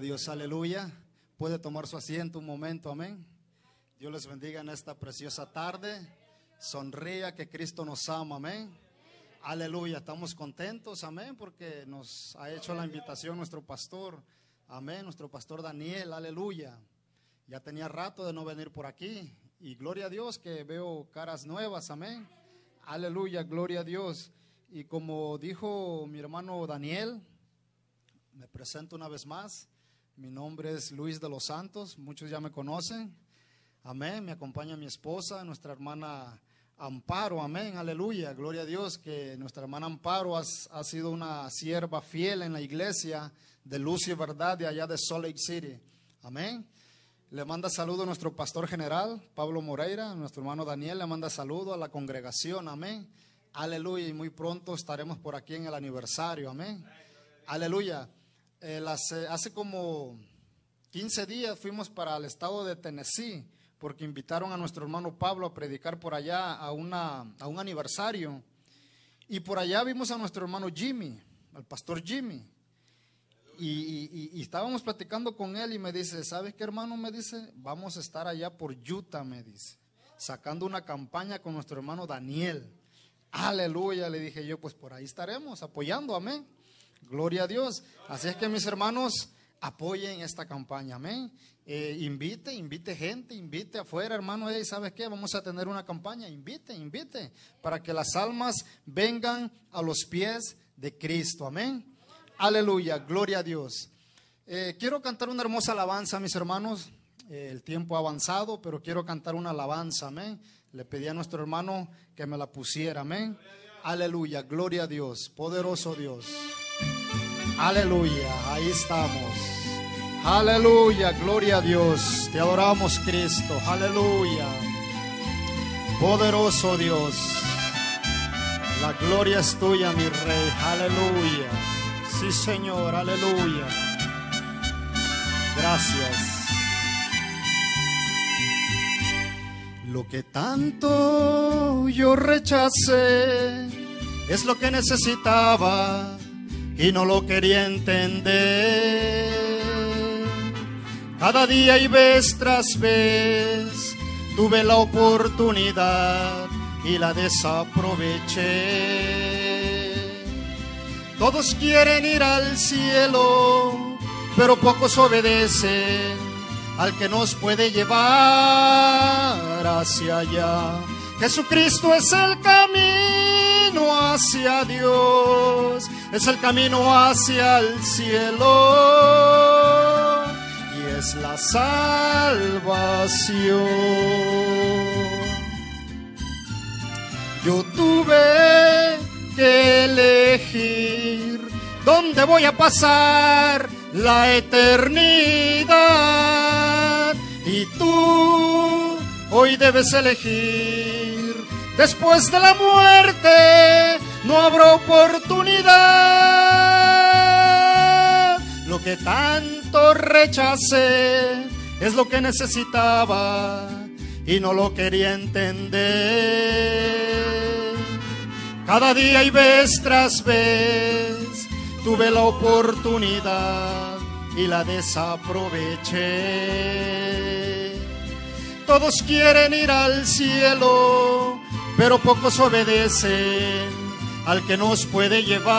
Dios, aleluya. Puede tomar su asiento un momento, amén. Dios les bendiga en esta preciosa tarde. Sonría que Cristo nos ama, amén. Aleluya, estamos contentos, amén, porque nos ha hecho la invitación nuestro pastor, amén, nuestro pastor Daniel, aleluya. Ya tenía rato de no venir por aquí y gloria a Dios que veo caras nuevas, amén. Aleluya, gloria a Dios. Y como dijo mi hermano Daniel, me presento una vez más. Mi nombre es Luis de los Santos, muchos ya me conocen. Amén, me acompaña mi esposa, nuestra hermana Amparo, amén, aleluya, gloria a Dios que nuestra hermana Amparo ha, ha sido una sierva fiel en la iglesia de luz y verdad de allá de Salt Lake City. Amén. Le manda saludo a nuestro pastor general, Pablo Moreira, nuestro hermano Daniel, le manda saludo a la congregación, amén. Aleluya, y muy pronto estaremos por aquí en el aniversario, amén. Aleluya. Eh, las, eh, hace como 15 días fuimos para el estado de Tennessee porque invitaron a nuestro hermano Pablo a predicar por allá a, una, a un aniversario. Y por allá vimos a nuestro hermano Jimmy, al pastor Jimmy. Y, y- estábamos platicando con él y me dice, ¿sabes qué hermano? Me dice, vamos a estar allá por Utah, me dice, sacando una campaña con nuestro hermano Daniel. Aleluya, le dije yo, pues por ahí estaremos apoyando, amén. Gloria a Dios. Así es que mis hermanos, apoyen esta campaña, amén. Eh, invite, invite gente, invite afuera, hermano. Hey, ¿Sabes qué? Vamos a tener una campaña. Invite, invite, para que las almas vengan a los pies de Cristo, amén. Aleluya, gloria a Dios. Eh, quiero cantar una hermosa alabanza, mis hermanos. Eh, el tiempo ha avanzado, pero quiero cantar una alabanza, amén. Le pedí a nuestro hermano que me la pusiera, amén. Aleluya, gloria a Dios, poderoso Dios. Aleluya, ahí estamos. Aleluya, gloria a Dios. Te adoramos, Cristo. Aleluya. Poderoso Dios. La gloria es tuya, mi rey. Aleluya. Sí, Señor. Aleluya. Gracias. Lo que tanto yo rechacé es lo que necesitaba y no lo quería entender. Cada día y vez tras vez tuve la oportunidad y la desaproveché. Todos quieren ir al cielo, pero pocos obedecen al que nos puede llevar hacia allá. Jesucristo es el camino hacia Dios, es el camino hacia el cielo y es la salvación. Yo tuve que elegir dónde voy a pasar la eternidad. Y tú hoy debes elegir. Después de la muerte no habrá oportunidad. Lo que tanto rechacé es lo que necesitaba y no lo quería entender. Cada día y vez tras vez tuve la oportunidad y la desaproveché. Todos quieren ir al cielo, pero pocos obedecen al que nos puede llevar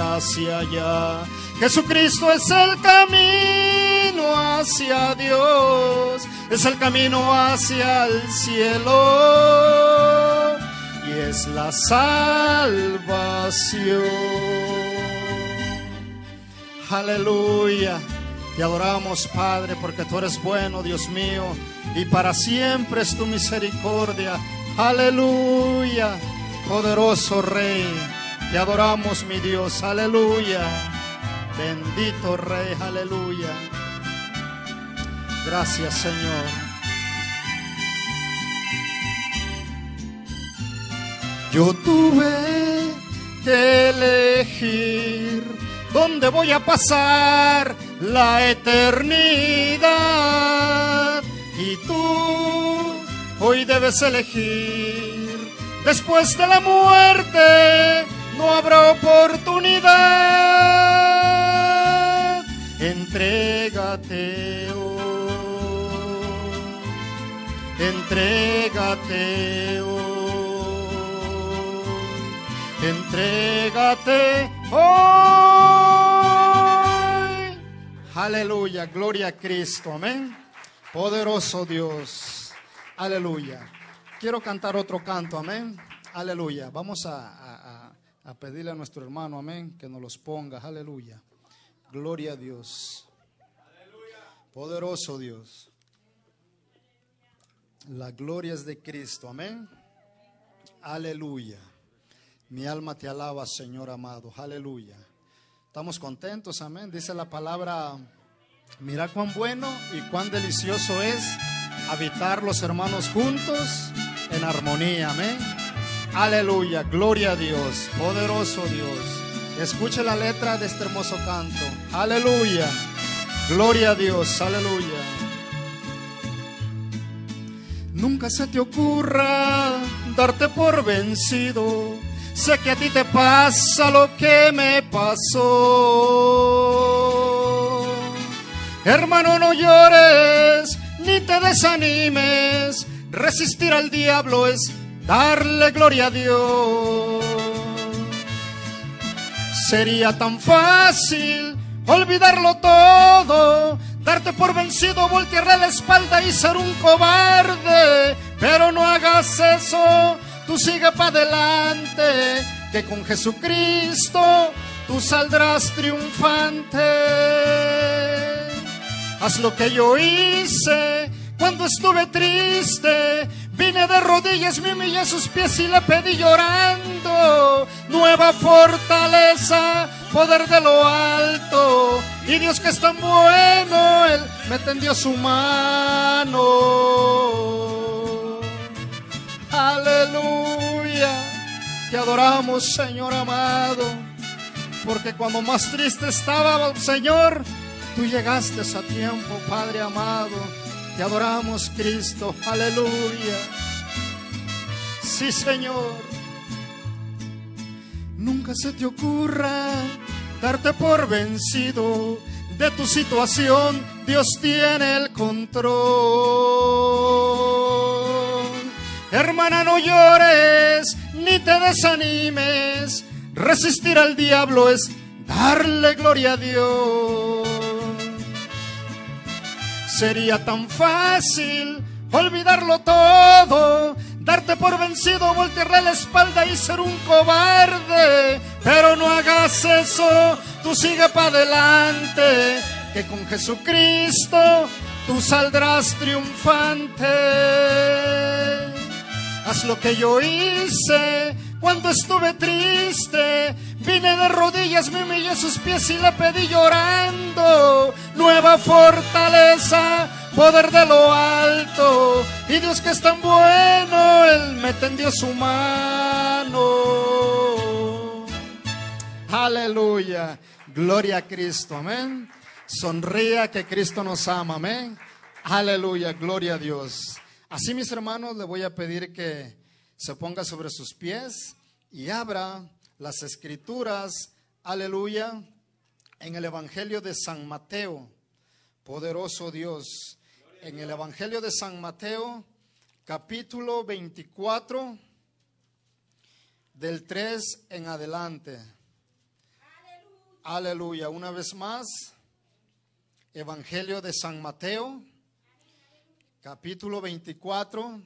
hacia allá. Jesucristo es el camino hacia Dios, es el camino hacia el cielo y es la salvación. Aleluya. Te adoramos, Padre, porque tú eres bueno, Dios mío, y para siempre es tu misericordia. Aleluya. Poderoso Rey, te adoramos, mi Dios. Aleluya. Bendito Rey, aleluya. Gracias, Señor. Yo tuve que elegir dónde voy a pasar la eternidad. Y tú hoy debes elegir. Después de la muerte no habrá oportunidad. Entrégate hoy, entrégate hoy, entrégate hoy. Aleluya, gloria a Cristo, amén. Poderoso Dios, aleluya. Quiero cantar otro canto, amén. Aleluya. Vamos a, a, pedirle a nuestro hermano, amén, que nos los ponga, aleluya. Gloria a Dios. Poderoso Dios. La gloria es de Cristo, amén. Aleluya. Mi alma te alaba, Señor amado. Aleluya. Estamos contentos, amén. Dice la palabra, mira cuán bueno y cuán delicioso es habitar los hermanos juntos en armonía, amén. Aleluya, gloria a Dios, poderoso Dios. Escuche la letra de este hermoso canto. Aleluya. Gloria a Dios. Aleluya. Nunca se te ocurra darte por vencido. Sé que a ti te pasa lo que me pasó. Hermano, no llores ni te desanimes. Resistir al diablo es darle gloria a Dios. Sería tan fácil olvidarlo todo, darte por vencido, voltearle la espalda y ser un cobarde. Pero no hagas eso, tú sigue para adelante, que con Jesucristo tú saldrás triunfante. Haz lo que yo hice cuando estuve triste, vine de rodillas, me humillé a sus pies y le pedí llorando nueva fortaleza, poder de lo alto. Y Dios que es tan bueno, Él me tendió su mano. Aleluya, te adoramos, Señor amado, porque cuando más triste estaba, Señor, tú llegaste a tiempo, Padre amado. Te adoramos, Cristo. Aleluya. Sí, Señor. Nunca se te ocurra darte por vencido de tu situación. Dios tiene el control. Hermana, no llores ni te desanimes. Resistir al diablo es darle gloria a Dios. Sería tan fácil olvidarlo todo, darte por vencido, voltearle la espalda y ser un cobarde. Pero no hagas eso, tú sigue para adelante, que con Jesucristo tú saldrás triunfante. Haz lo que yo hice cuando estuve triste, vine de rodillas, me humillé a sus pies y le pedí llorando nueva fortaleza, poder de lo alto. Y Dios que es tan bueno, Él me tendió su mano. Aleluya. Gloria a Cristo. Amén. Sonría que Cristo nos ama. Amén. Aleluya. Gloria a Dios. Así, mis hermanos, le voy a pedir que se ponga sobre sus pies y abra las escrituras, aleluya, en el Evangelio de San Mateo, poderoso Dios, en el Evangelio de San Mateo, capítulo 24, del 3 en adelante. Aleluya, una vez más, Evangelio de San Mateo, capítulo 24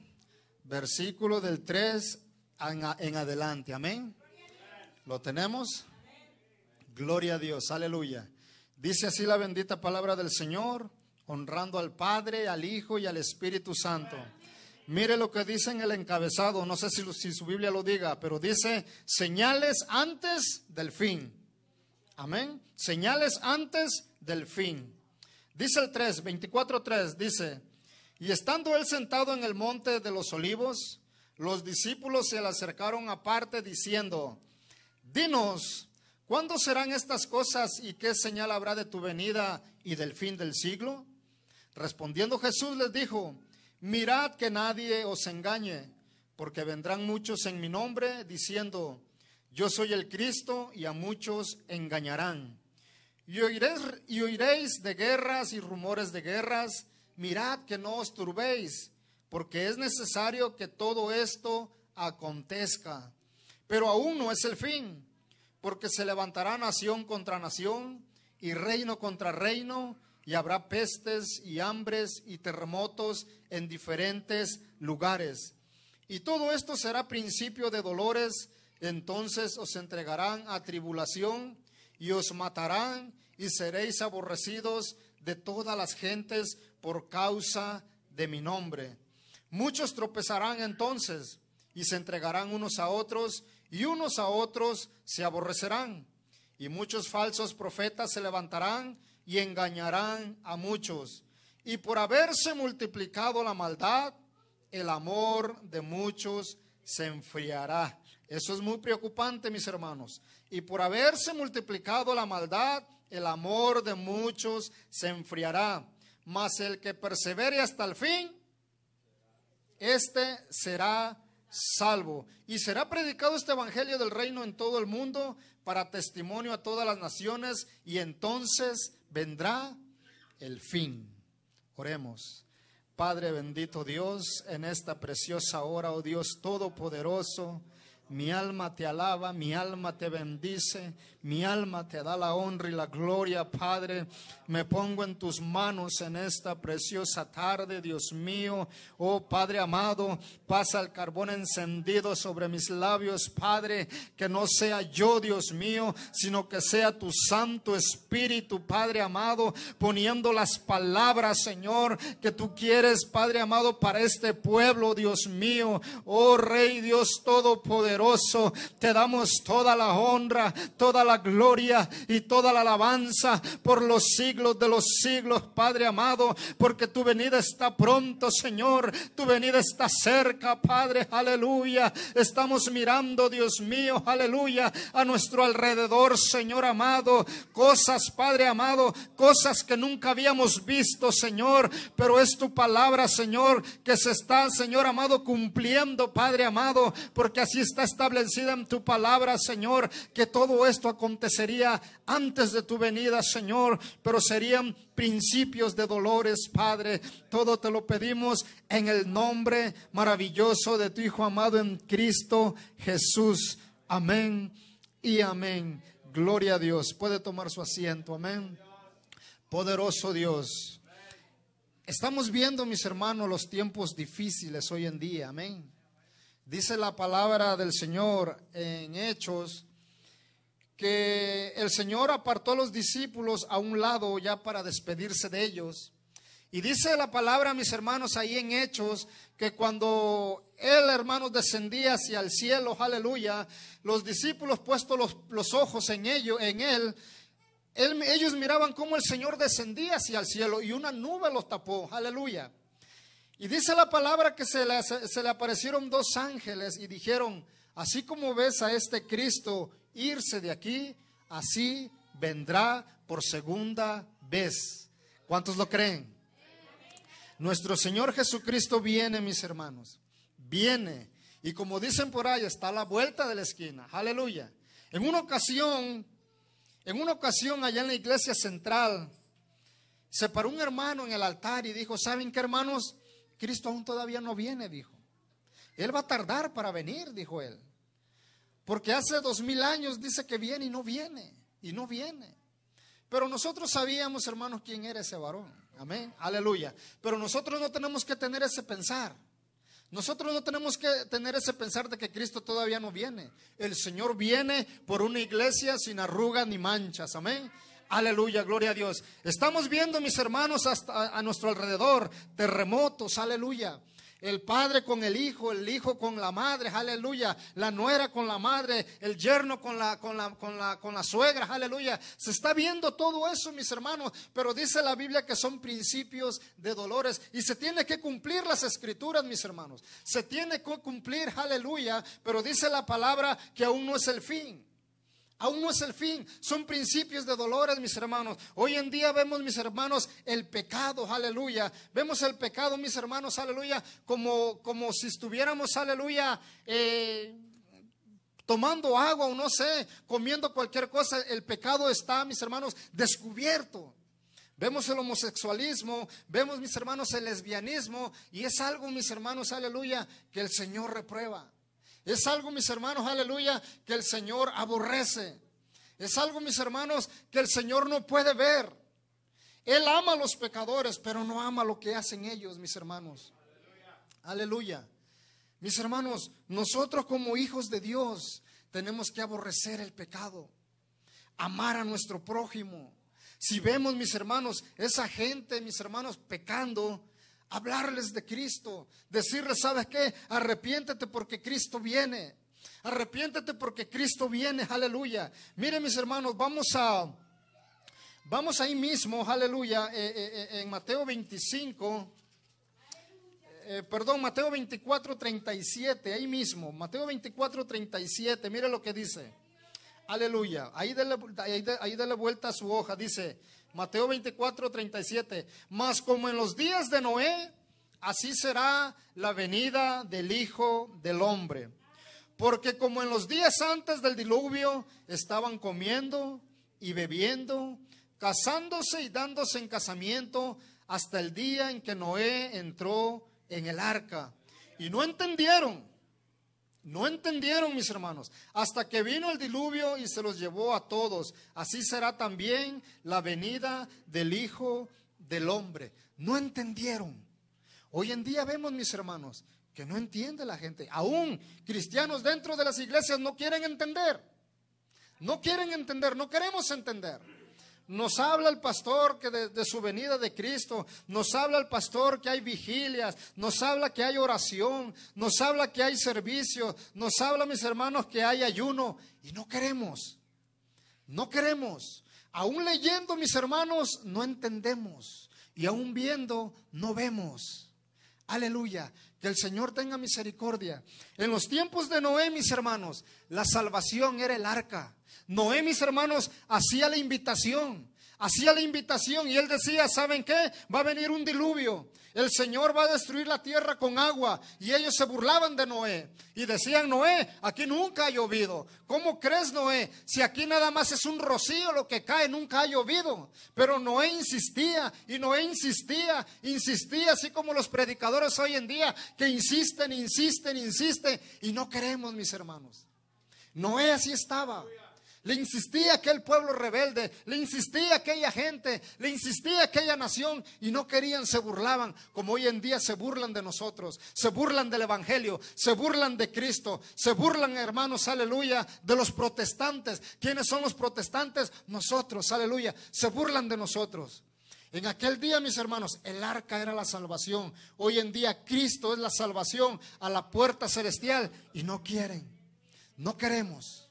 versículo del 3 en, adelante. Amén. ¿Lo tenemos? Gloria a Dios, aleluya. Dice así la bendita palabra del Señor, honrando al Padre, al Hijo y al Espíritu Santo. Mire lo que dice en el encabezado, no sé si, su Biblia lo diga, pero dice señales antes del fin. Amén. Señales antes del fin. Dice el 3, 24.3, dice, y estando él sentado en el monte de los olivos, los discípulos se le acercaron aparte diciendo, Dinos, ¿cuándo serán estas cosas y qué señal habrá de tu venida y del fin del siglo? Respondiendo Jesús les dijo, Mirad que nadie os engañe, porque vendrán muchos en mi nombre diciendo, Yo soy el Cristo, y a muchos engañarán. Y oiréis, de guerras y rumores de guerras mirad que no os turbéis, porque es necesario que todo esto acontezca. Pero aún no es el fin, porque se levantará nación contra nación y reino contra reino, y habrá pestes y hambres y terremotos en diferentes lugares. Y todo esto será principio de dolores, entonces os entregarán a tribulación y os matarán y seréis aborrecidos de todas las gentes por causa de mi nombre. Muchos tropezarán entonces y se entregarán unos a otros y unos a otros se aborrecerán. Y muchos falsos profetas se levantarán y engañarán a muchos. Y por haberse multiplicado la maldad, el amor de muchos se enfriará. Eso es muy preocupante, mis hermanos. Y por haberse multiplicado la maldad, el amor de muchos se enfriará. Mas el que persevere hasta el fin, este será salvo. Y será predicado este evangelio del reino en todo el mundo para testimonio a todas las naciones y entonces vendrá el fin. Oremos. Padre bendito Dios, en esta preciosa hora, oh Dios Todopoderoso, mi alma te alaba, mi alma te bendice, mi alma te da la honra y la gloria, Padre. Me pongo en tus manos en esta preciosa tarde, Dios mío. Oh Padre amado, pasa el carbón encendido sobre mis labios, Padre. Que no sea yo, Dios mío, sino que sea tu Santo Espíritu, Padre amado, poniendo las palabras, Señor, que tú quieres, Padre amado, para este pueblo, Dios mío. Oh Rey Dios Todopoderoso, te damos toda la honra, toda la gloria y toda la alabanza por los siglos de los siglos, Padre amado, porque tu venida está pronto, Señor, tu venida está cerca, Padre, aleluya. Estamos mirando, Dios mío, aleluya, a nuestro alrededor, Señor amado, cosas, Padre amado, cosas que nunca habíamos visto, Señor, pero es tu palabra, Señor, que se está, Señor amado, cumpliendo, Padre amado, porque así está establecida en tu palabra, Señor, que todo esto acontecería antes de tu venida, Señor, pero serían principios de dolores, Padre. Todo te lo pedimos en el nombre maravilloso de tu Hijo amado en Cristo Jesús. Amén y amén. Gloria a Dios. Puede tomar su asiento. Amén. Poderoso Dios. Estamos viendo, mis hermanos, los tiempos difíciles hoy en día. Amén. Dice la palabra del Señor en Hechos que el Señor apartó a los discípulos a un lado ya para despedirse de ellos. Y dice la palabra, mis hermanos, ahí en Hechos, que cuando él, hermanos, descendía hacia el cielo, aleluya, los discípulos puestos los, los ojos en, ello, en él, ellos miraban cómo el Señor descendía hacia el cielo y una nube los tapó, aleluya. Y dice la palabra que se le, se le aparecieron dos ángeles y dijeron, así como ves a este Cristo irse de aquí, así vendrá por segunda vez. ¿Cuántos lo creen? Nuestro Señor Jesucristo viene, mis hermanos. Viene. Y como dicen por ahí, está a la vuelta de la esquina. Aleluya. En una ocasión, en una ocasión allá en la iglesia central, se paró un hermano en el altar y dijo, ¿saben qué hermanos? Cristo aún todavía no viene, dijo. Él va a tardar para venir, dijo él. Porque hace dos mil años dice que viene y no viene, y no viene. Pero nosotros sabíamos, hermanos, quién era ese varón. Amén, aleluya. Pero nosotros no tenemos que tener ese pensar. Nosotros no tenemos que tener ese pensar de que Cristo todavía no viene. El Señor viene por una iglesia sin arrugas ni manchas. Amén. Aleluya, gloria a Dios. Estamos viendo, mis hermanos, hasta a nuestro alrededor terremotos. Aleluya el padre con el hijo, el hijo con la madre, aleluya, la nuera con la madre, el yerno con la, con la, con la, con la suegra, aleluya. Se está viendo todo eso, mis hermanos, pero dice la Biblia que son principios de dolores y se tiene que cumplir las escrituras, mis hermanos. Se tiene que cumplir, aleluya, pero dice la palabra que aún no es el fin. Aún no es el fin, son principios de dolores, mis hermanos. Hoy en día vemos, mis hermanos, el pecado, aleluya. Vemos el pecado, mis hermanos, aleluya, como, como si estuviéramos, aleluya, eh, tomando agua o no sé, comiendo cualquier cosa. El pecado está, mis hermanos, descubierto. Vemos el homosexualismo, vemos, mis hermanos, el lesbianismo, y es algo, mis hermanos, aleluya, que el Señor reprueba. Es algo, mis hermanos, aleluya, que el Señor aborrece. Es algo, mis hermanos, que el Señor no puede ver. Él ama a los pecadores, pero no ama lo que hacen ellos, mis hermanos. Aleluya. Mis hermanos, nosotros como hijos de Dios tenemos que aborrecer el pecado, amar a nuestro prójimo, si vemos, mis hermanos, esa gente, mis hermanos, pecando, hablarles de Cristo, decirles, ¿sabes qué? Arrepiéntete porque Cristo viene. Arrepiéntete porque Cristo viene, aleluya. Miren, mis hermanos, vamos a, vamos ahí mismo, aleluya, eh, eh, eh, en Mateo 25. perdón, Mateo 24, 37, ahí mismo, Mateo 24, 37, mire lo que dice. Aleluya. Ahí dale, ahí, vuelta a su hoja. Dice Mateo 24, 37. Mas como en los días de Noé, así será la venida del Hijo del Hombre. Porque como en los días antes del diluvio estaban comiendo y bebiendo, casándose y dándose en casamiento hasta el día en que Noé entró en el arca. Y no entendieron no entendieron, mis hermanos, hasta que vino el diluvio y se los llevó a todos. Así será también la venida del Hijo del Hombre. No entendieron. Hoy en día vemos, mis hermanos, que no entiende la gente. Aún cristianos dentro de las iglesias no quieren entender. No quieren entender, no queremos entender. Nos habla el pastor que de, su venida de Cristo, nos habla el pastor que hay vigilias, nos habla que hay oración, nos habla que hay servicio, nos habla, mis hermanos, que hay ayuno. Y no queremos, no queremos. Aún leyendo, mis hermanos, no entendemos. Y aún viendo, no vemos. Aleluya. Que el Señor tenga misericordia. En los tiempos de Noé, mis hermanos, la salvación era el arca. Noé, mis hermanos, hacía la invitación. Hacía la invitación y él decía, ¿saben qué? Va a venir un diluvio. El Señor va a destruir la tierra con agua. Y ellos se burlaban de Noé. Y decían, Noé, aquí nunca ha llovido. ¿Cómo crees, Noé? Si aquí nada más es un rocío lo que cae, nunca ha llovido. Pero Noé insistía y Noé insistía, insistía, así como los predicadores hoy en día que insisten, insisten, insisten. Y no queremos, mis hermanos. Noé así estaba. Le insistía aquel pueblo rebelde, le insistía aquella gente, le insistía aquella nación y no querían, se burlaban, como hoy en día se burlan de nosotros, se burlan del Evangelio, se burlan de Cristo, se burlan, hermanos, aleluya, de los protestantes. ¿Quiénes son los protestantes? Nosotros, aleluya, se burlan de nosotros. En aquel día, mis hermanos, el arca era la salvación. Hoy en día Cristo es la salvación a la puerta celestial y no quieren, no queremos.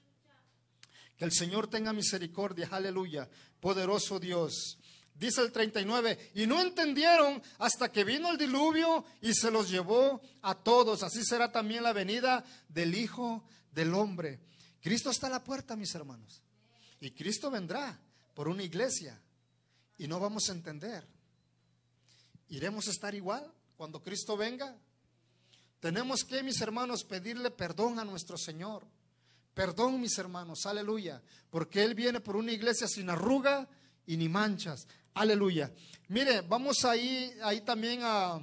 Que el Señor tenga misericordia, aleluya, poderoso Dios. Dice el 39, y no entendieron hasta que vino el diluvio y se los llevó a todos. Así será también la venida del Hijo del Hombre. Cristo está a la puerta, mis hermanos. Y Cristo vendrá por una iglesia y no vamos a entender. ¿Iremos a estar igual cuando Cristo venga? Tenemos que, mis hermanos, pedirle perdón a nuestro Señor. Perdón, mis hermanos, aleluya, porque Él viene por una iglesia sin arruga y ni manchas. Aleluya. Mire, vamos ahí, ahí también a,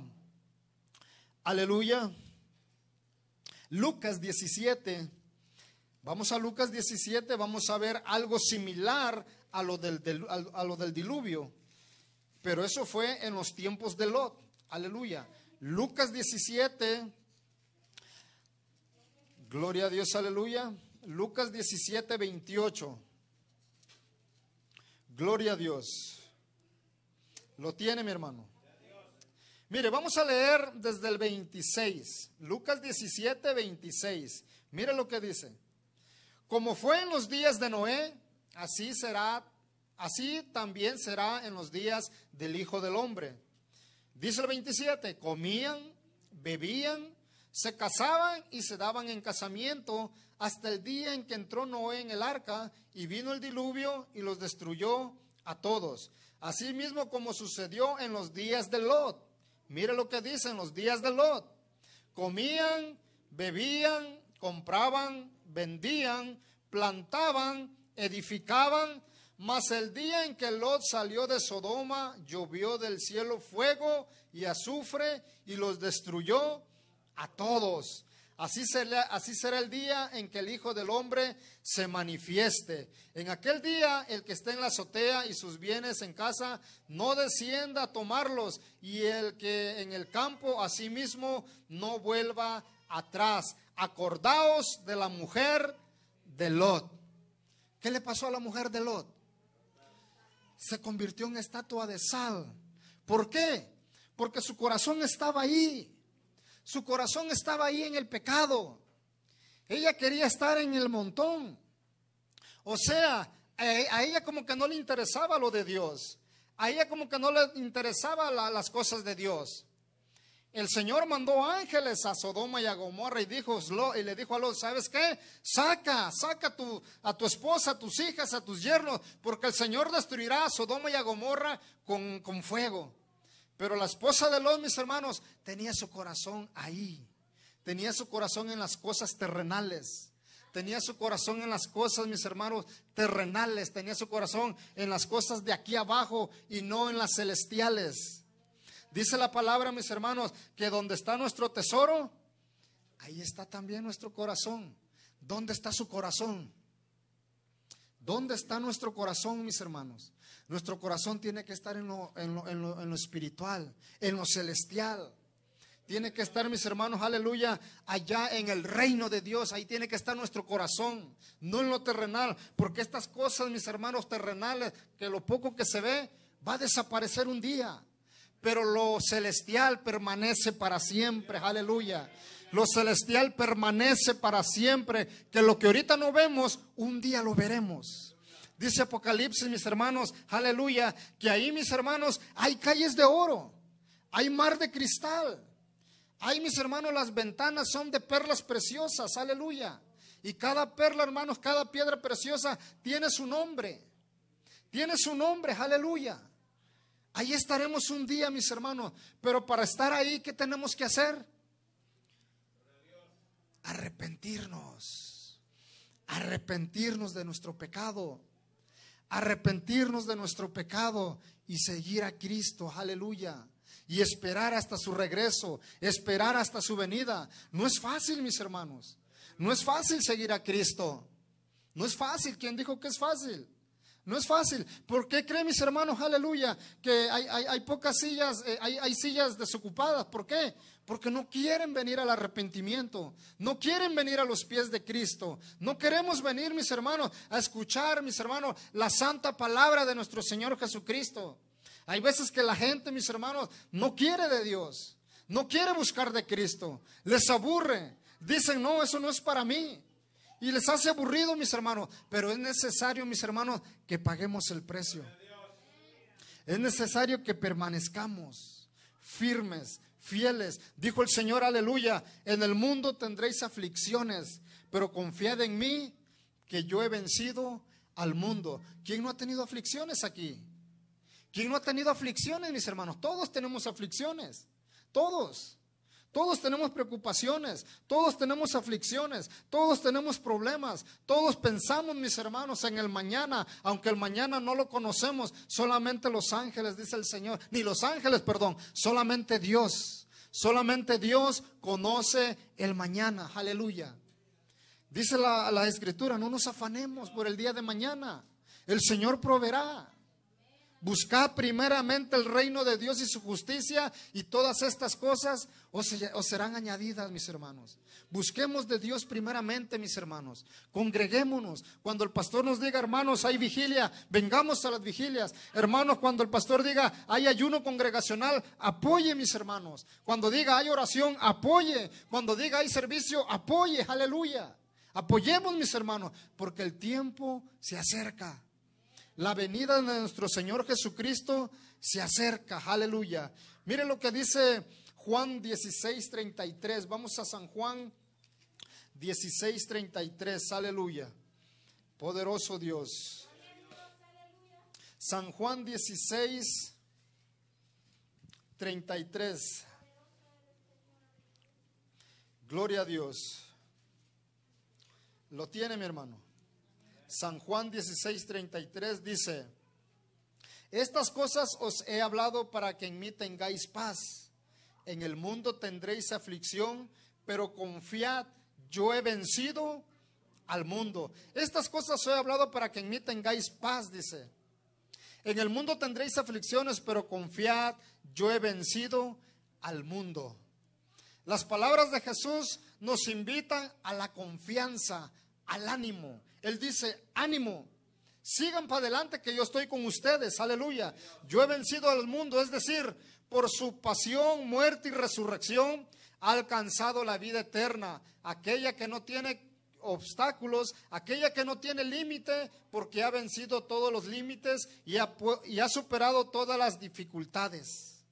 aleluya, Lucas 17. Vamos a Lucas 17, vamos a ver algo similar a lo del, a lo del diluvio. Pero eso fue en los tiempos de Lot. Aleluya. Lucas 17. Gloria a Dios, aleluya. Lucas 17, 28. Gloria a Dios. ¿Lo tiene mi hermano? Mire, vamos a leer desde el 26. Lucas 17, 26. Mire lo que dice. Como fue en los días de Noé, así será, así también será en los días del Hijo del Hombre. Dice el 27, comían, bebían, se casaban y se daban en casamiento hasta el día en que entró Noé en el arca y vino el diluvio y los destruyó a todos. Así mismo como sucedió en los días de Lot. Mire lo que dice en los días de Lot. Comían, bebían, compraban, vendían, plantaban, edificaban, Mas el día en que Lot salió de Sodoma, llovió del cielo fuego y azufre y los destruyó a todos. Así será, el día en que el Hijo del Hombre se manifieste. En aquel día el que esté en la azotea y sus bienes en casa no descienda a tomarlos y el que en el campo asimismo no vuelva atrás. Acordaos de la mujer de Lot. ¿Qué le pasó a la mujer de Lot? Se convirtió en estatua de sal. ¿Por qué? Porque su corazón estaba ahí. Su corazón estaba ahí en el pecado. Ella quería estar en el montón. O sea, a ella como que no le interesaba lo de Dios. A ella como que no le interesaba las cosas de Dios. El Señor mandó ángeles a Sodoma y a Gomorra y, dijo, y le dijo a los, ¿sabes qué? Saca, saca tu, a tu esposa, a tus hijas, a tus yernos, porque el Señor destruirá a Sodoma y a Gomorra con, con fuego. Pero la esposa de Lot, mis hermanos, tenía su corazón ahí. Tenía su corazón en las cosas terrenales. Tenía su corazón en las cosas, mis hermanos, terrenales. Tenía su corazón en las cosas de aquí abajo y no en las celestiales. Dice la palabra, mis hermanos, que donde está nuestro tesoro, ahí está también nuestro corazón. ¿Dónde está su corazón? ¿Dónde está nuestro corazón, mis hermanos? Nuestro corazón tiene que estar en lo, espiritual, en lo celestial. Tiene que estar, mis hermanos, aleluya, allá en el reino de Dios. Ahí tiene que estar nuestro corazón, no en lo terrenal. Porque estas cosas, mis hermanos, terrenales, que lo poco que se ve, va a desaparecer un día. Pero lo celestial permanece para siempre, aleluya. Lo celestial permanece para siempre. Que lo que ahorita no vemos, un día lo veremos. Dice Apocalipsis, mis hermanos, aleluya, que ahí, mis hermanos, hay calles de oro, hay mar de cristal. Ahí, mis hermanos, las ventanas son de perlas preciosas, aleluya. Y cada perla, hermanos, cada piedra preciosa tiene su nombre. Tiene su nombre, aleluya. Ahí estaremos un día, mis hermanos. Pero para estar ahí, ¿qué tenemos que hacer? Arrepentirnos. Arrepentirnos de nuestro pecado arrepentirnos de nuestro pecado y seguir a Cristo, aleluya. Y esperar hasta su regreso, esperar hasta su venida. No es fácil, mis hermanos. No es fácil seguir a Cristo. No es fácil. ¿Quién dijo que es fácil? No es fácil. ¿Por qué creen mis hermanos, aleluya, que hay, pocas sillas, eh, hay, hay, sillas desocupadas? ¿Por qué? Porque no quieren venir al arrepentimiento, no quieren venir a los pies de Cristo. No queremos venir, mis hermanos, a escuchar, mis hermanos, la santa palabra de nuestro Señor Jesucristo. Hay veces que la gente, mis hermanos, no quiere de Dios, no quiere buscar de Cristo, les aburre, dicen, no, eso no es para mí. Y les hace aburrido, mis hermanos, pero es necesario, mis hermanos, que paguemos el precio. Es necesario que permanezcamos firmes, fieles. Dijo el Señor, aleluya, en el mundo tendréis aflicciones, pero confiad en mí que yo he vencido al mundo. ¿Quién no ha tenido aflicciones aquí? ¿Quién no ha tenido aflicciones, mis hermanos? Todos tenemos aflicciones, todos. Todos tenemos preocupaciones, todos tenemos aflicciones, todos tenemos problemas, todos pensamos, mis hermanos, en el mañana, aunque el mañana no lo conocemos, solamente los ángeles, dice el Señor, ni los ángeles, perdón, solamente Dios, solamente Dios conoce el mañana, aleluya. Dice la, la escritura, no nos afanemos por el día de mañana, el Señor proveerá. Buscad primeramente el reino de Dios y su justicia y todas estas cosas os, serán añadidas, mis hermanos. Busquemos de Dios primeramente, mis hermanos. Congreguémonos. Cuando el pastor nos diga, hermanos, hay vigilia, vengamos a las vigilias. Hermanos, cuando el pastor diga, hay ayuno congregacional, apoye, mis hermanos. Cuando diga, hay oración, apoye. Cuando diga, hay servicio, apoye. Aleluya. Apoyemos, mis hermanos, porque el tiempo se acerca. La venida de nuestro Señor Jesucristo se acerca. Aleluya. Mire lo que dice Juan 16:33. Vamos a San Juan 16:33. Aleluya. Poderoso Dios. San Juan 16:33. Gloria a Dios. Lo tiene mi hermano. San Juan 16, 33 dice, estas cosas os he hablado para que en mí tengáis paz. En el mundo tendréis aflicción, pero confiad, yo he vencido al mundo. Estas cosas os he hablado para que en mí tengáis paz, dice. En el mundo tendréis aflicciones, pero confiad, yo he vencido al mundo. Las palabras de Jesús nos invitan a la confianza, al ánimo. Él dice, ánimo, sigan para adelante que yo estoy con ustedes, aleluya. Yo he vencido al mundo, es decir, por su pasión, muerte y resurrección, ha alcanzado la vida eterna, aquella que no tiene obstáculos, aquella que no tiene límite, porque ha vencido todos los límites y ha, superado todas las dificultades.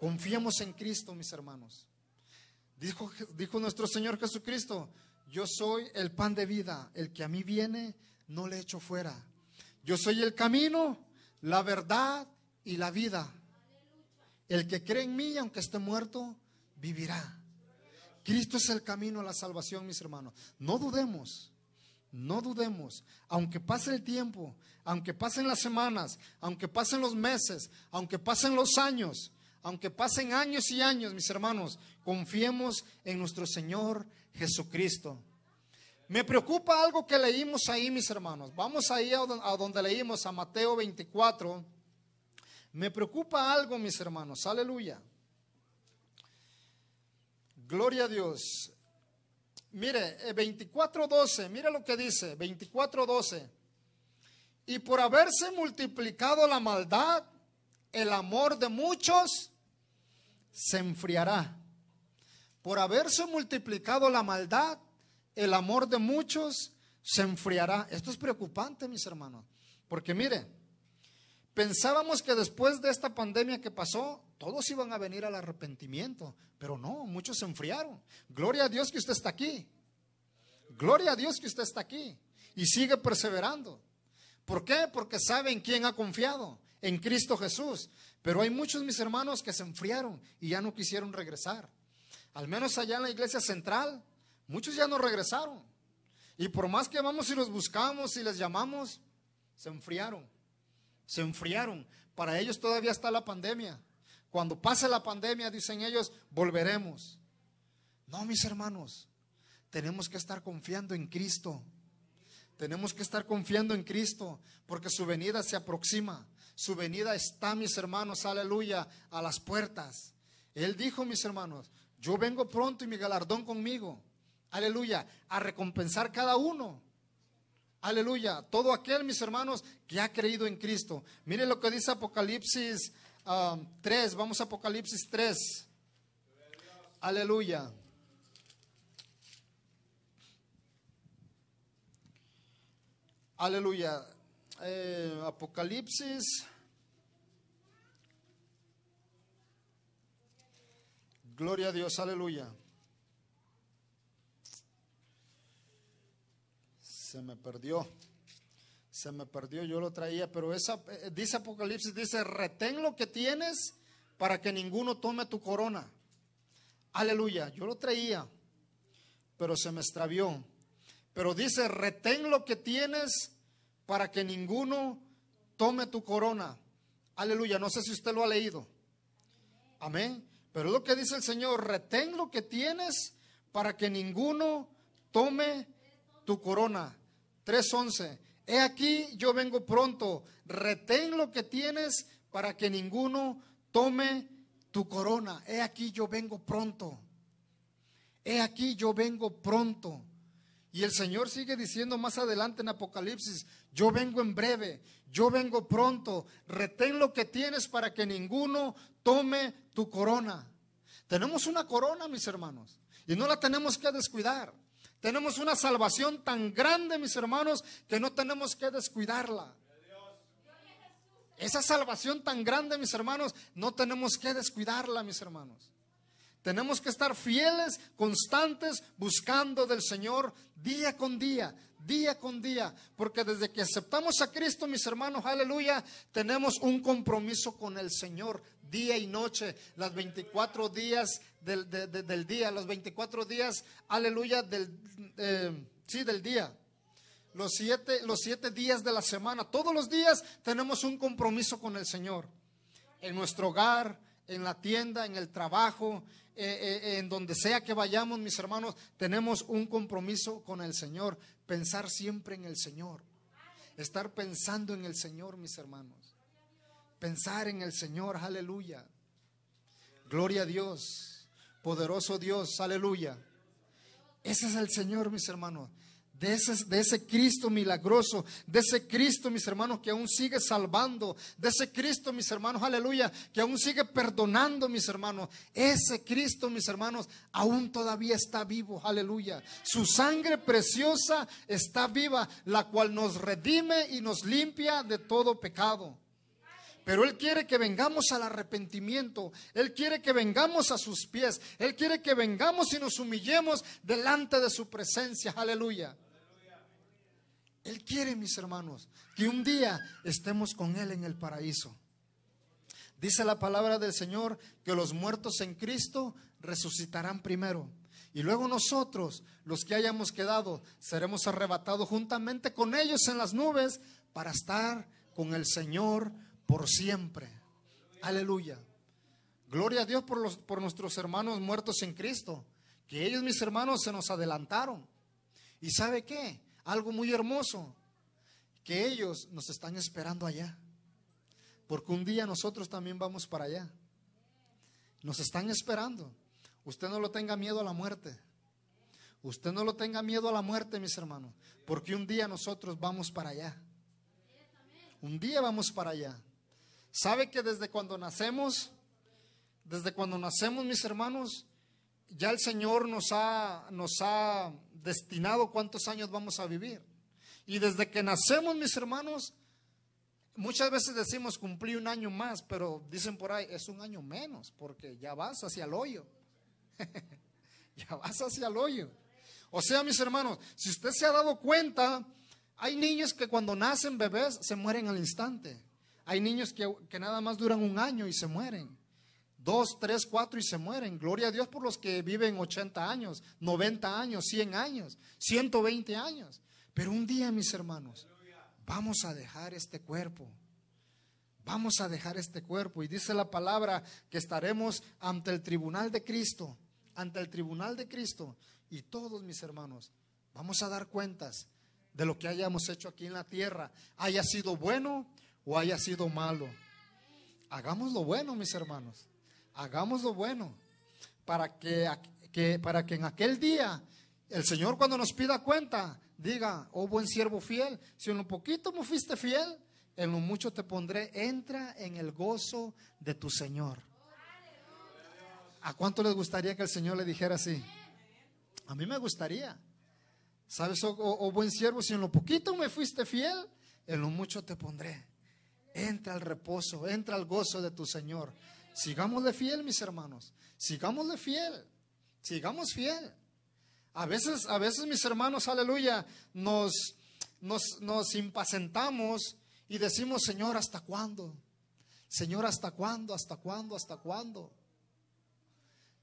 Confiemos en Cristo, mis hermanos. Dijo nuestro Señor Jesucristo, yo soy el pan de vida, el que a mí viene, no le echo fuera. Yo soy el camino, la verdad y la vida. El que cree en mí, aunque esté muerto, vivirá. Cristo es el camino a la salvación, mis hermanos. No dudemos, no dudemos. Aunque pase el tiempo, aunque pasen las semanas, aunque pasen los meses, aunque pasen los años, aunque pasen años y años, mis hermanos, confiemos en nuestro Señor Jesucristo. Me preocupa algo que leímos ahí, mis hermanos. Vamos ahí a donde leímos, a Mateo 24. Me preocupa algo, mis hermanos. Aleluya. Gloria a Dios. Mire, 24.12, eh, mire lo que dice, 24.12. Y por haberse multiplicado la maldad, el amor de muchos se enfriará. Por haberse multiplicado la maldad, el amor de muchos se enfriará. Esto es preocupante, mis hermanos. Porque mire, pensábamos que después de esta pandemia que pasó, todos iban a venir al arrepentimiento, pero no, muchos se enfriaron. Gloria a Dios que usted está aquí. Gloria a Dios que usted está aquí y sigue perseverando. ¿Por qué? Porque sabe en quién ha confiado, en Cristo Jesús. Pero hay muchos mis hermanos que se enfriaron y ya no quisieron regresar. Al menos allá en la iglesia central, muchos ya no regresaron. Y por más que vamos y los buscamos y les llamamos, se enfriaron. Se enfriaron. Para ellos todavía está la pandemia. Cuando pase la pandemia, dicen ellos, volveremos. No, mis hermanos, tenemos que estar confiando en Cristo. Tenemos que estar confiando en Cristo porque su venida se aproxima. Su venida está, mis hermanos, aleluya, a las puertas. Él dijo, mis hermanos, yo vengo pronto y mi galardón conmigo. Aleluya, a recompensar cada uno. Aleluya, todo aquel, mis hermanos, que ha creído en Cristo. Mire lo que dice Apocalipsis 3, um, vamos a Apocalipsis 3. Aleluya. Aleluya. Eh, Apocalipsis. Gloria a Dios, aleluya. Se me perdió. Se me perdió, yo lo traía, pero esa eh, dice Apocalipsis dice, "Retén lo que tienes para que ninguno tome tu corona." Aleluya, yo lo traía, pero se me extravió. Pero dice, "Retén lo que tienes para que ninguno tome tu corona. Aleluya, no sé si usted lo ha leído. Amén. Pero lo que dice el Señor, retén lo que tienes para que ninguno tome tu corona. 3.11. He aquí, yo vengo pronto. Retén lo que tienes para que ninguno tome tu corona. He aquí, yo vengo pronto. He aquí, yo vengo pronto. Y el Señor sigue diciendo más adelante en Apocalipsis, yo vengo en breve, yo vengo pronto, retén lo que tienes para que ninguno tome tu corona. Tenemos una corona, mis hermanos, y no la tenemos que descuidar. Tenemos una salvación tan grande, mis hermanos, que no tenemos que descuidarla. Esa salvación tan grande, mis hermanos, no tenemos que descuidarla, mis hermanos. Tenemos que estar fieles, constantes, buscando del Señor día con día, día con día, porque desde que aceptamos a Cristo, mis hermanos, aleluya, tenemos un compromiso con el Señor día y noche, las 24 días del, del día, los 24 días, aleluya, del, sí, del día. los siete, los siete días de la semana. Todos los días tenemos un compromiso con el Señor. En nuestro hogar, en la tienda, en el trabajo, eh, eh, en donde sea que vayamos, mis hermanos, tenemos un compromiso con el Señor. Pensar siempre en el Señor. Estar pensando en el Señor, mis hermanos. Pensar en el Señor, aleluya. Gloria a Dios. Poderoso Dios, aleluya. Ese es el Señor, mis hermanos de ese, de ese Cristo milagroso, de ese Cristo, mis hermanos, que aún sigue salvando, de ese Cristo, mis hermanos, aleluya, que aún sigue perdonando, mis hermanos. Ese Cristo, mis hermanos, aún todavía está vivo, aleluya. Su sangre preciosa está viva, la cual nos redime y nos limpia de todo pecado. Pero Él quiere que vengamos al arrepentimiento. Él quiere que vengamos a sus pies. Él quiere que vengamos y nos humillemos delante de su presencia. Aleluya. Él quiere, mis hermanos, que un día estemos con Él en el paraíso. Dice la palabra del Señor que los muertos en Cristo resucitarán primero. Y luego nosotros, los que hayamos quedado, seremos arrebatados juntamente con ellos en las nubes para estar con el Señor por siempre. Aleluya. Gloria a Dios por, los, por nuestros hermanos muertos en Cristo. Que ellos, mis hermanos, se nos adelantaron. ¿Y sabe qué? Algo muy hermoso, que ellos nos están esperando allá. Porque un día nosotros también vamos para allá. Nos están esperando. Usted no lo tenga miedo a la muerte. Usted no lo tenga miedo a la muerte, mis hermanos. Porque un día nosotros vamos para allá. Un día vamos para allá. ¿Sabe que desde cuando nacemos, desde cuando nacemos, mis hermanos, ya el Señor nos ha, nos ha destinado cuántos años vamos a vivir. Y desde que nacemos, mis hermanos, muchas veces decimos cumplí un año más, pero dicen por ahí, es un año menos, porque ya vas hacia el hoyo. ya vas hacia el hoyo. O sea, mis hermanos, si usted se ha dado cuenta, hay niños que cuando nacen bebés se mueren al instante. Hay niños que, que nada más duran un año y se mueren dos, tres, cuatro y se mueren. Gloria a Dios por los que viven 80 años, 90 años, 100 años, 120 años. Pero un día, mis hermanos, vamos a dejar este cuerpo. Vamos a dejar este cuerpo. Y dice la palabra que estaremos ante el tribunal de Cristo, ante el tribunal de Cristo. Y todos, mis hermanos, vamos a dar cuentas de lo que hayamos hecho aquí en la tierra, haya sido bueno o haya sido malo. Hagamos lo bueno, mis hermanos hagamos lo bueno para que, para que en aquel día el Señor cuando nos pida cuenta diga, oh buen siervo fiel, si en lo poquito me fuiste fiel, en lo mucho te pondré, entra en el gozo de tu Señor. ¿A cuánto les gustaría que el Señor le dijera así? A mí me gustaría. ¿Sabes, oh, oh, oh buen siervo, si en lo poquito me fuiste fiel, en lo mucho te pondré. Entra al reposo, entra al gozo de tu Señor. Sigámosle fiel, mis hermanos. Sigámosle fiel. Sigamos fiel. A veces, a veces, mis hermanos, aleluya, nos, nos, nos impacientamos y decimos, Señor, ¿hasta cuándo? Señor, ¿hasta cuándo? ¿Hasta cuándo? ¿Hasta cuándo?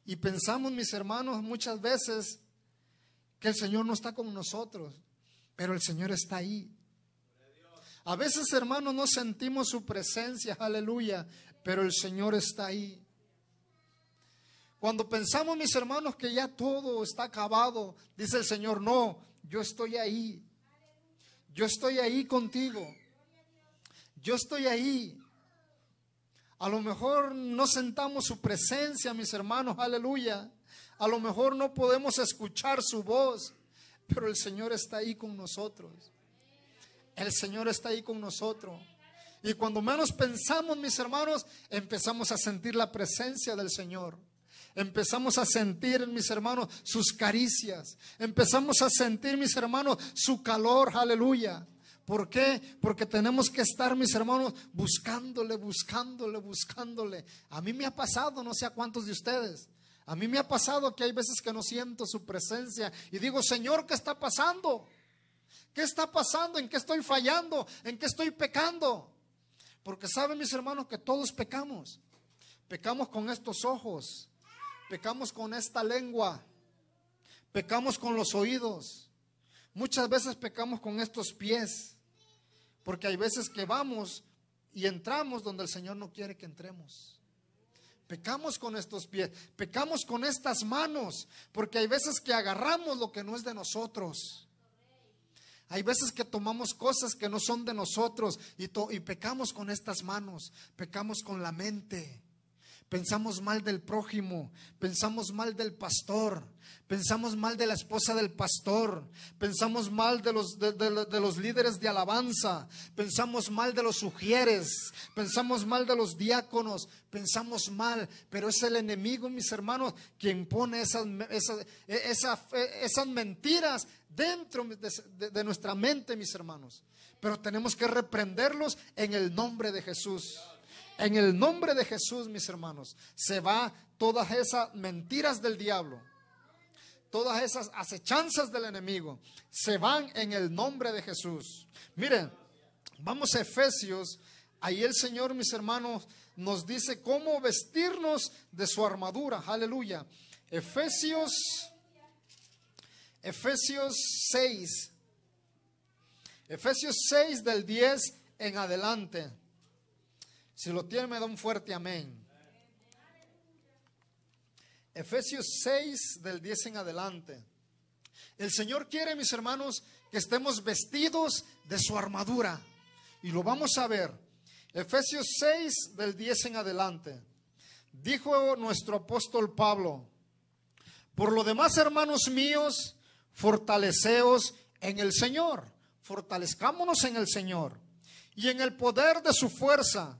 Y pensamos, mis hermanos, muchas veces que el Señor no está con nosotros, pero el Señor está ahí. A veces, hermanos, no sentimos su presencia, aleluya, pero el Señor está ahí. Cuando pensamos, mis hermanos, que ya todo está acabado, dice el Señor, no, yo estoy ahí. Yo estoy ahí contigo. Yo estoy ahí. A lo mejor no sentamos su presencia, mis hermanos, aleluya. A lo mejor no podemos escuchar su voz, pero el Señor está ahí con nosotros. El Señor está ahí con nosotros. Y cuando menos pensamos, mis hermanos, empezamos a sentir la presencia del Señor. Empezamos a sentir, mis hermanos, sus caricias. Empezamos a sentir, mis hermanos, su calor. Aleluya. ¿Por qué? Porque tenemos que estar, mis hermanos, buscándole, buscándole, buscándole. A mí me ha pasado, no sé a cuántos de ustedes. A mí me ha pasado que hay veces que no siento su presencia y digo, Señor, ¿qué está pasando? ¿Qué está pasando? ¿En qué estoy fallando? ¿En qué estoy pecando? Porque saben mis hermanos que todos pecamos. Pecamos con estos ojos, pecamos con esta lengua, pecamos con los oídos, Muchas veces pecamos con estos pies, porque hay veces que vamos y entramos donde el Señor no quiere que entremos. Pecamos con estos pies, pecamos con estas manos, porque hay veces que agarramos lo que no es de nosotros. Hay veces que tomamos cosas que no son de nosotros y, y pecamos con estas manos, pecamos con la mente. Pensamos mal del prójimo, pensamos mal del pastor, pensamos mal de la esposa del pastor, pensamos mal de los, de, los líderes de alabanza, pensamos mal de los sugieres, pensamos mal de los diáconos, pensamos mal, pero es el enemigo, mis hermanos, quien pone esas, esas, esas mentiras dentro de nuestra mente, mis hermanos. Pero tenemos que reprenderlos en el nombre de Jesús. En el nombre de Jesús, mis hermanos, se va todas esas mentiras del diablo, todas esas acechanzas del enemigo, se van en el nombre de Jesús. Miren, vamos a Efesios, ahí el Señor, mis hermanos, nos dice cómo vestirnos de su armadura. Aleluya. Efesios, Efesios 6. Efesios 6 del 10 en adelante. Si lo tiene, me da un fuerte amén. Efesios 6 del 10 en adelante. El Señor quiere, mis hermanos, que estemos vestidos de su armadura. Y lo vamos a ver. Efesios 6 del 10 en adelante. Dijo nuestro apóstol Pablo, por lo demás, hermanos míos, fortaleceos en el Señor. Fortalezcámonos en el Señor y en el poder de su fuerza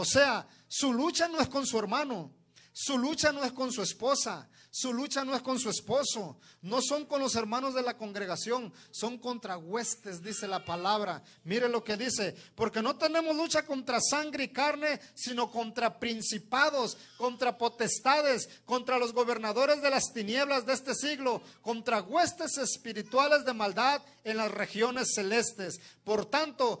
o sea, su lucha no es con su hermano, su lucha no es con su esposa, su lucha no es con su esposo, no son con los hermanos de la congregación, son contra huestes, dice la palabra. Mire lo que dice, porque no tenemos lucha contra sangre y carne, sino contra principados, contra potestades, contra los gobernadores de las tinieblas de este siglo, contra huestes espirituales de maldad en las regiones celestes. Por tanto,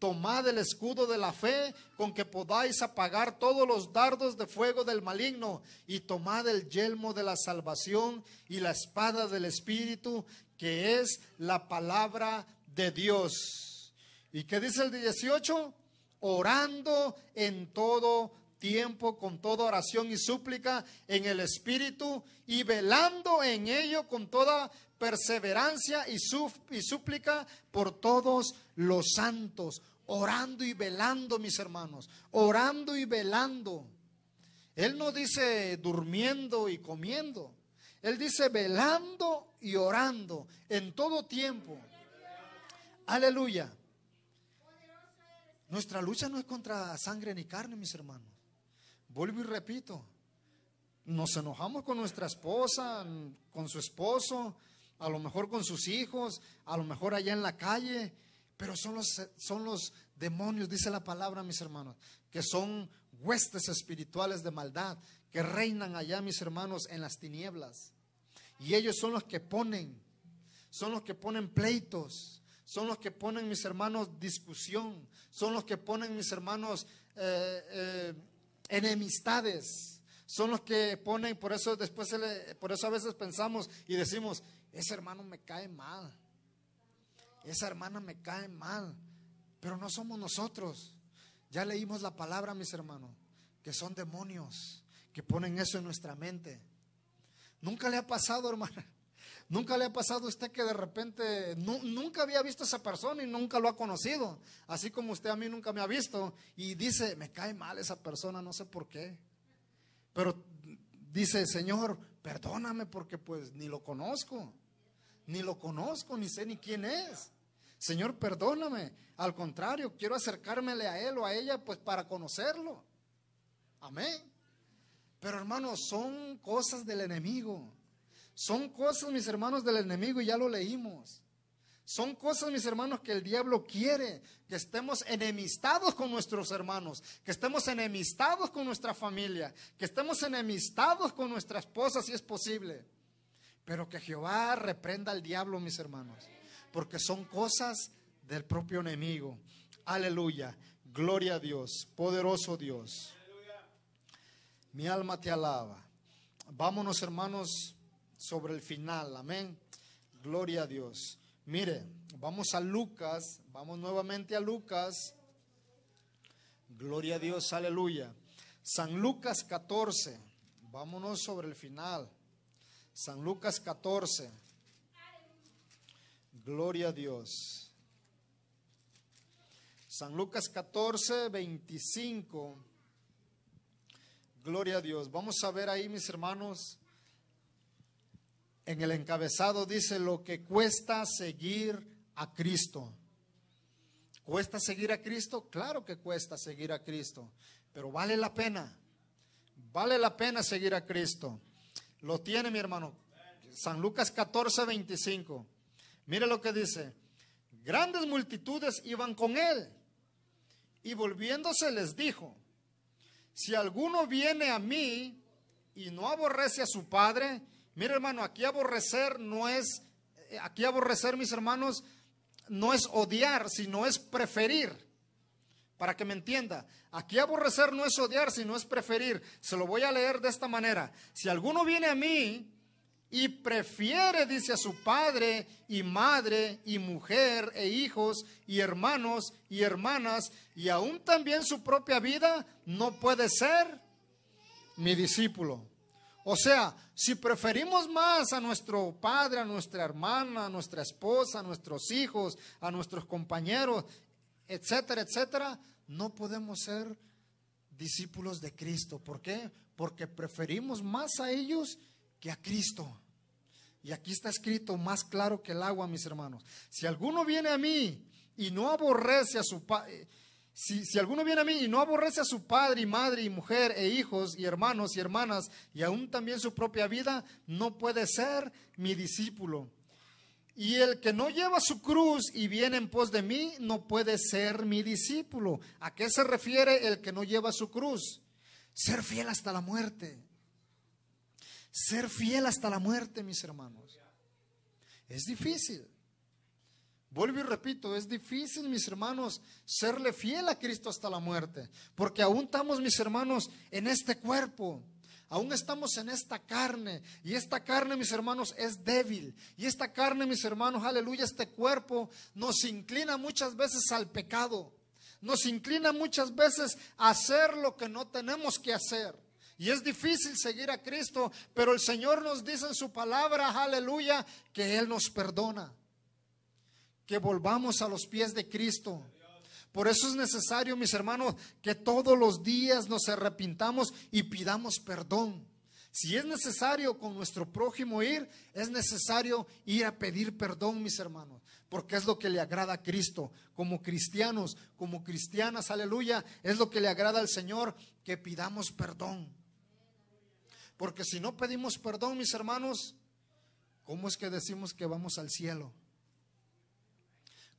tomad el escudo de la fe con que podáis apagar todos los dardos de fuego del maligno y tomad el yelmo de la salvación y la espada del Espíritu, que es la palabra de Dios. ¿Y qué dice el 18? Orando en todo tiempo con toda oración y súplica en el Espíritu y velando en ello con toda perseverancia y, súplica por todos los santos orando y velando, mis hermanos, orando y velando. Él no dice durmiendo y comiendo, Él dice velando y orando en todo tiempo. Aleluya. Nuestra lucha no es contra sangre ni carne, mis hermanos. Vuelvo y repito, nos enojamos con nuestra esposa, con su esposo, a lo mejor con sus hijos, a lo mejor allá en la calle, pero son los, son los demonios, dice la palabra, mis hermanos, que son huestes espirituales de maldad, que reinan allá, mis hermanos, en las tinieblas. Y ellos son los que ponen, son los que ponen pleitos, son los que ponen, mis hermanos, discusión, son los que ponen, mis hermanos, eh, eh, enemistades, son los que ponen, por eso después, por eso a veces pensamos y decimos, ese hermano me cae mal esa hermana me cae mal, pero no somos nosotros. Ya leímos la palabra, mis hermanos, que son demonios que ponen eso en nuestra mente. Nunca le ha pasado, hermana. Nunca le ha pasado a usted que de repente nunca había visto a esa persona y nunca lo ha conocido. Así como usted a mí nunca me ha visto y dice, me cae mal esa persona, no sé por qué. Pero dice, Señor, perdóname porque pues ni lo conozco, ni lo conozco, ni sé ni quién es. Señor, perdóname. Al contrario, quiero acercármele a él o a ella pues para conocerlo. Amén. Pero hermanos, son cosas del enemigo. Son cosas, mis hermanos, del enemigo y ya lo leímos. Son cosas, mis hermanos, que el diablo quiere, que estemos enemistados con nuestros hermanos, que estemos enemistados con nuestra familia, que estemos enemistados con nuestra esposa si es posible. Pero que Jehová reprenda al diablo, mis hermanos, porque son cosas del propio enemigo. Aleluya. Gloria a Dios, poderoso Dios. Mi alma te alaba. Vámonos, hermanos, sobre el final. Amén. Gloria a Dios. Mire, vamos a Lucas, vamos nuevamente a Lucas. Gloria a Dios, aleluya. San Lucas 14, vámonos sobre el final. San Lucas 14. Gloria a Dios. San Lucas 14, 25. Gloria a Dios. Vamos a ver ahí, mis hermanos, en el encabezado dice lo que cuesta seguir a Cristo. ¿Cuesta seguir a Cristo? Claro que cuesta seguir a Cristo, pero vale la pena. Vale la pena seguir a Cristo. Lo tiene mi hermano. San Lucas 14, 25. Mire lo que dice. Grandes multitudes iban con él. Y volviéndose les dijo, si alguno viene a mí y no aborrece a su padre Mira, hermano, aquí aborrecer no es, eh, aquí aborrecer, mis hermanos, no es odiar, sino es preferir. Para que me entienda, aquí aborrecer no es odiar, sino es preferir. Se lo voy a leer de esta manera. Si alguno viene a mí y prefiere, dice a su padre y madre y mujer e hijos y hermanos y hermanas y aún también su propia vida, no puede ser mi discípulo. O sea, si preferimos más a nuestro padre, a nuestra hermana, a nuestra esposa, a nuestros hijos, a nuestros compañeros, etcétera, etcétera, no podemos ser discípulos de Cristo. ¿Por qué? Porque preferimos más a ellos que a Cristo. Y aquí está escrito más claro que el agua, mis hermanos. Si alguno viene a mí y no aborrece a su padre, si, alguno viene a mí y no aborrece a su padre y madre y mujer e hijos y hermanos y hermanas y aún también su propia vida, no puede ser mi discípulo. Y el que no lleva su cruz y viene en pos de mí, no puede ser mi discípulo. ¿A qué se refiere el que no lleva su cruz? Ser fiel hasta la muerte. Ser fiel hasta la muerte, mis hermanos. Es difícil. Vuelvo y repito, es difícil, mis hermanos, serle fiel a Cristo hasta la muerte, porque aún estamos, mis hermanos, en este cuerpo. Aún estamos en esta carne y esta carne, mis hermanos, es débil. Y esta carne, mis hermanos, aleluya, este cuerpo nos inclina muchas veces al pecado. Nos inclina muchas veces a hacer lo que no tenemos que hacer. Y es difícil seguir a Cristo, pero el Señor nos dice en su palabra, aleluya, que Él nos perdona que volvamos a los pies de Cristo. Por eso es necesario, mis hermanos, que todos los días nos arrepintamos y pidamos perdón. Si es necesario con nuestro prójimo ir, es necesario ir a pedir perdón, mis hermanos, porque es lo que le agrada a Cristo. Como cristianos, como cristianas, aleluya, es lo que le agrada al Señor, que pidamos perdón. Porque si no pedimos perdón, mis hermanos, ¿cómo es que decimos que vamos al cielo?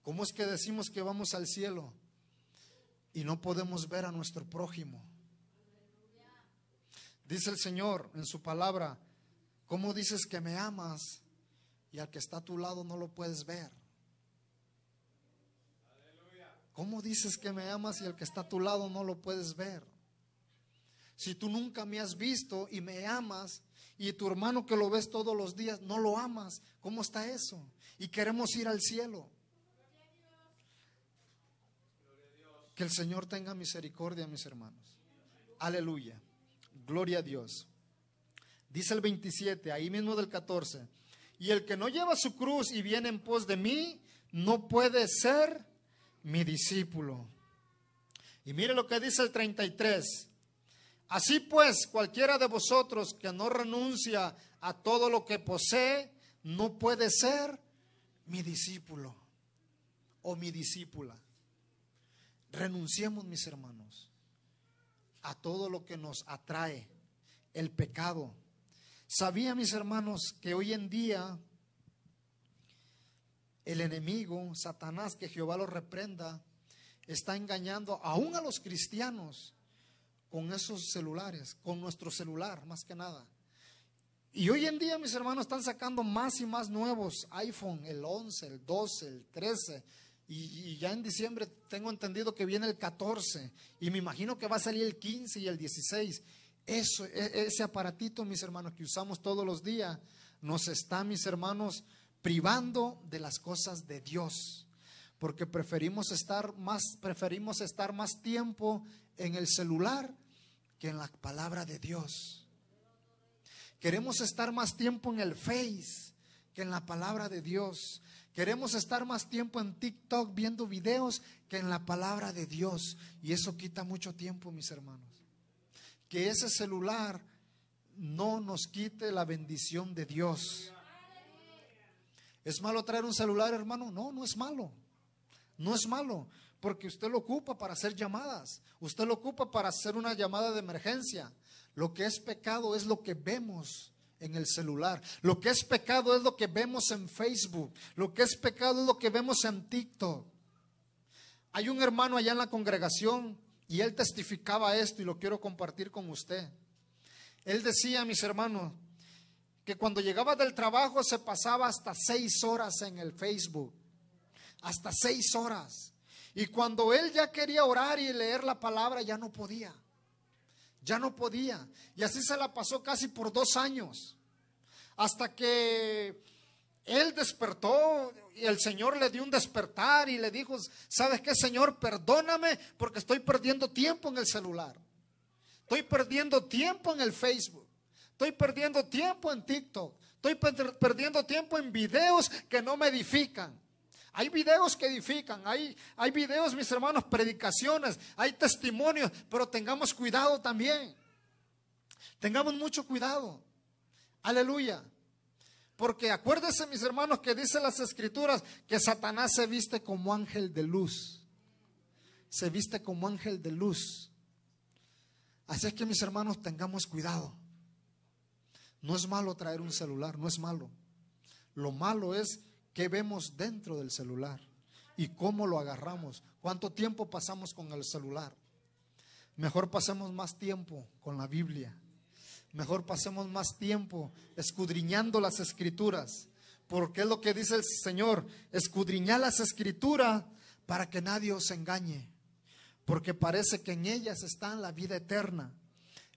¿Cómo es que decimos que vamos al cielo y no podemos ver a nuestro prójimo? Dice el Señor en su palabra, ¿cómo dices que me amas y al que está a tu lado no lo puedes ver? ¿Cómo dices que me amas y al que está a tu lado no lo puedes ver? Si tú nunca me has visto y me amas y tu hermano que lo ves todos los días no lo amas, ¿cómo está eso? Y queremos ir al cielo. Que el Señor tenga misericordia, mis hermanos. Aleluya. Gloria a Dios. Dice el 27, ahí mismo del 14. Y el que no lleva su cruz y viene en pos de mí, no puede ser mi discípulo. Y mire lo que dice el 33. Así pues, cualquiera de vosotros que no renuncia a todo lo que posee, no puede ser mi discípulo o mi discípula. Renunciemos, mis hermanos, a todo lo que nos atrae, el pecado. Sabía, mis hermanos, que hoy en día el enemigo, Satanás, que Jehová lo reprenda, está engañando aún a los cristianos con esos celulares, con nuestro celular, más que nada. Y hoy en día, mis hermanos, están sacando más y más nuevos iPhone, el 11, el 12, el 13. Y, ya en diciembre tengo entendido que viene el 14. Y me imagino que va a salir el 15 y el 16. Eso, e, ese aparatito, mis hermanos, que usamos todos los días, nos está, mis hermanos, privando de las cosas de Dios. Porque preferimos estar más, preferimos estar más tiempo en el celular que en la palabra de Dios. Queremos estar más tiempo en el Face que en la palabra de Dios. Queremos estar más tiempo en TikTok viendo videos que en la palabra de Dios. Y eso quita mucho tiempo, mis hermanos. Que ese celular no nos quite la bendición de Dios. ¿Es malo traer un celular, hermano? No, no es malo. No es malo, porque usted lo ocupa para hacer llamadas. Usted lo ocupa para hacer una llamada de emergencia. Lo que es pecado es lo que vemos en el celular. Lo que es pecado es lo que vemos en Facebook. Lo que es pecado es lo que vemos en TikTok. Hay un hermano allá en la congregación y él testificaba esto y lo quiero compartir con usted. Él decía, mis hermanos, que cuando llegaba del trabajo se pasaba hasta seis horas en el Facebook. Hasta seis horas. Y cuando él ya quería orar y leer la palabra, ya no podía. Ya no podía. Y así se la pasó casi por dos años. Hasta que él despertó y el Señor le dio un despertar y le dijo, ¿sabes qué, Señor? Perdóname porque estoy perdiendo tiempo en el celular. Estoy perdiendo tiempo en el Facebook. Estoy perdiendo tiempo en TikTok. Estoy perdiendo tiempo en videos que no me edifican. Hay videos que edifican, hay, hay videos, mis hermanos, predicaciones, hay testimonios, pero tengamos cuidado también. Tengamos mucho cuidado. Aleluya. Porque acuérdense, mis hermanos, que dice las escrituras que Satanás se viste como ángel de luz. Se viste como ángel de luz. Así es que, mis hermanos, tengamos cuidado. No es malo traer un celular, no es malo. Lo malo es ¿Qué vemos dentro del celular? ¿Y cómo lo agarramos? ¿Cuánto tiempo pasamos con el celular? Mejor pasemos más tiempo con la Biblia. Mejor pasemos más tiempo escudriñando las escrituras. Porque es lo que dice el Señor, escudriñar las escrituras para que nadie os engañe. Porque parece que en ellas está la vida eterna.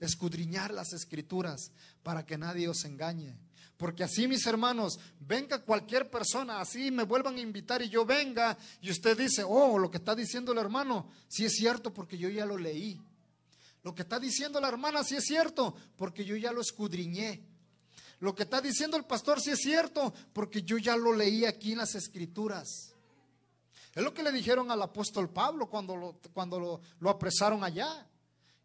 Escudriñar las escrituras para que nadie os engañe. Porque así, mis hermanos, venga cualquier persona, así me vuelvan a invitar y yo venga y usted dice, oh, lo que está diciendo el hermano, sí es cierto porque yo ya lo leí. Lo que está diciendo la hermana, sí es cierto porque yo ya lo escudriñé. Lo que está diciendo el pastor, sí es cierto porque yo ya lo leí aquí en las escrituras. Es lo que le dijeron al apóstol Pablo cuando cuando lo apresaron allá.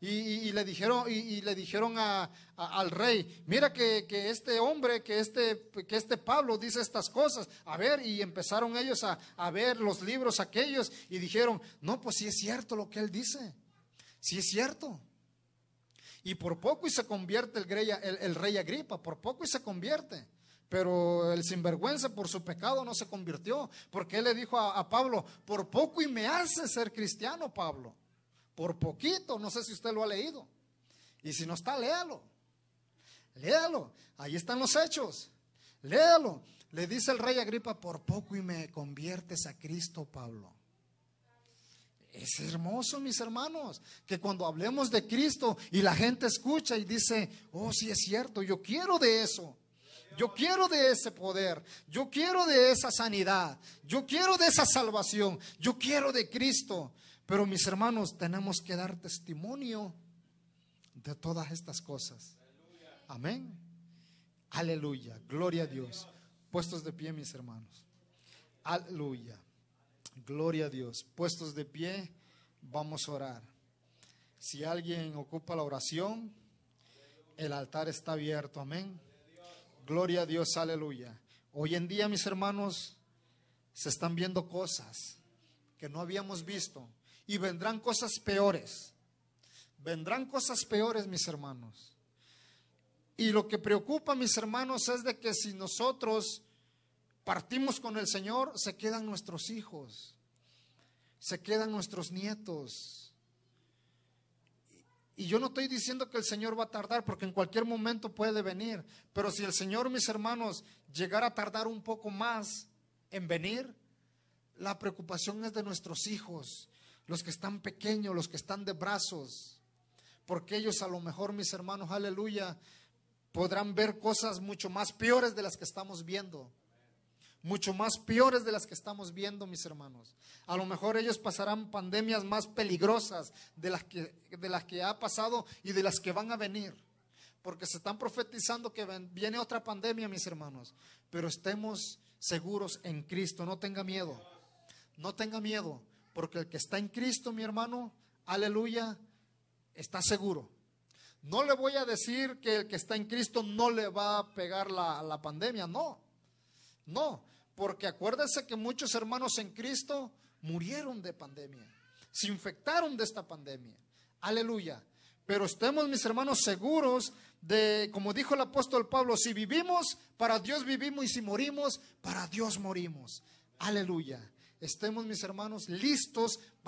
Y, le dijeron, y, le dijeron al rey, mira que, este hombre, que este, que este Pablo dice estas cosas. A ver, y empezaron ellos a, ver los libros aquellos y dijeron, no, pues sí es cierto lo que él dice. Sí es cierto. Y por poco y se convierte el el, rey Agripa, por poco y se convierte. Pero el sinvergüenza por su pecado no se convirtió, porque él le dijo a, a Pablo, por poco y me hace ser cristiano, Pablo por poquito, no sé si usted lo ha leído. Y si no está, léalo. Léalo. Ahí están los hechos. Léalo. Le dice el rey Agripa, por poco y me conviertes a Cristo, Pablo. Es hermoso, mis hermanos, que cuando hablemos de Cristo y la gente escucha y dice, oh, sí es cierto, yo quiero de eso. Yo quiero de ese poder. Yo quiero de esa sanidad. Yo quiero de esa salvación. Yo quiero de Cristo. Pero mis hermanos, tenemos que dar testimonio de todas estas cosas. Amén. Aleluya. Gloria a Dios. Puestos de pie, mis hermanos. Aleluya. Gloria a Dios. Puestos de pie, vamos a orar. Si alguien ocupa la oración, el altar está abierto. Amén. Gloria a Dios. Aleluya. Hoy en día, mis hermanos, se están viendo cosas que no habíamos visto y vendrán cosas peores. Vendrán cosas peores, mis hermanos. Y lo que preocupa, mis hermanos, es de que si nosotros partimos con el Señor, se quedan nuestros hijos, se quedan nuestros nietos. Y yo no estoy diciendo que el Señor va a tardar, porque en cualquier momento puede venir. Pero si el Señor, mis hermanos, llegara a tardar un poco más en venir, la preocupación es de nuestros hijos, los que están pequeños, los que están de brazos. Porque ellos a lo mejor, mis hermanos, aleluya, podrán ver cosas mucho más peores de las que estamos viendo. Mucho más peores de las que estamos viendo, mis hermanos. A lo mejor ellos pasarán pandemias más peligrosas de las que, de las que ha pasado y de las que van a venir. Porque se están profetizando que viene otra pandemia, mis hermanos. Pero estemos seguros en Cristo. No tenga miedo. No tenga miedo. Porque el que está en Cristo, mi hermano, aleluya, está seguro. No le voy a decir que el que está en Cristo no le va a pegar la, pandemia, no. No, porque acuérdense que muchos hermanos en Cristo murieron de pandemia, se infectaron de esta pandemia. Aleluya. Pero estemos, mis hermanos, seguros de, como dijo el apóstol Pablo, si vivimos, para Dios vivimos y si morimos, para Dios morimos. Aleluya. Estemos, mis hermanos, listos